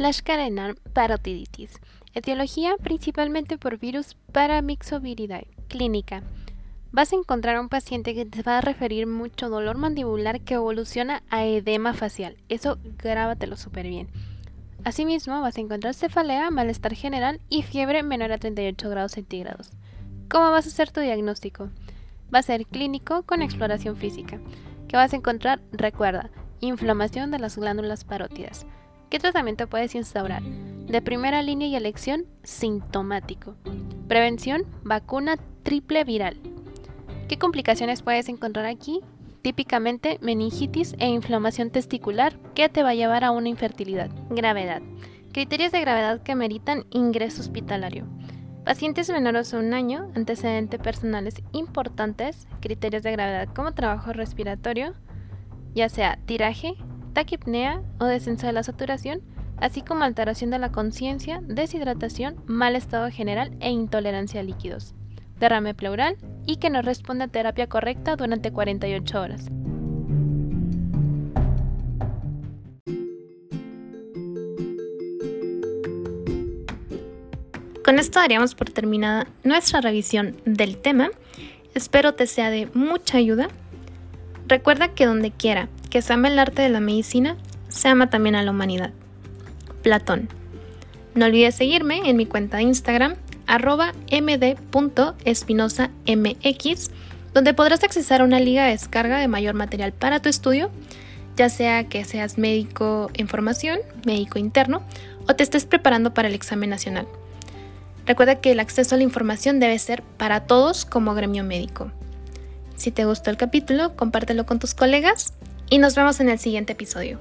Flashcarenar parotiditis. Etiología principalmente por virus Paramyxoviridae. Clínica. Vas a encontrar a un paciente que te va a referir mucho dolor mandibular que evoluciona a edema facial. Eso grábatelo súper bien. Asimismo, vas a encontrar cefalea, malestar general y fiebre menor a 38 grados centígrados. ¿Cómo vas a hacer tu diagnóstico? Va a ser clínico con exploración física. ¿Qué vas a encontrar? Recuerda, inflamación de las glándulas parótidas. ¿Qué tratamiento puedes instaurar? De primera línea y elección, sintomático. Prevención, vacuna triple viral. ¿Qué complicaciones puedes encontrar aquí? Típicamente meningitis e inflamación testicular que te va a llevar a una infertilidad. Gravedad. Criterios de gravedad que meritan ingreso hospitalario. Pacientes menores a un año, antecedentes personales importantes, criterios de gravedad como trabajo respiratorio, ya sea tiraje, taquipnea o descenso de la saturación, así como alteración de la conciencia, deshidratación, mal estado general e intolerancia a líquidos, derrame pleural y que no responde a terapia correcta durante 48 horas. Con esto daríamos por terminada nuestra revisión del tema. Espero te sea de mucha ayuda. Recuerda que donde quiera que se ama el arte de la medicina, se ama también a la humanidad. Platón. No olvides seguirme en mi cuenta de Instagram, arroba md.espinosamx, donde podrás accesar a una liga de descarga de mayor material para tu estudio, ya sea que seas médico en formación, médico interno, o te estés preparando para el examen nacional. Recuerda que el acceso a la información debe ser para todos como gremio médico. Si te gustó el capítulo, compártelo con tus colegas y nos vemos en el siguiente episodio.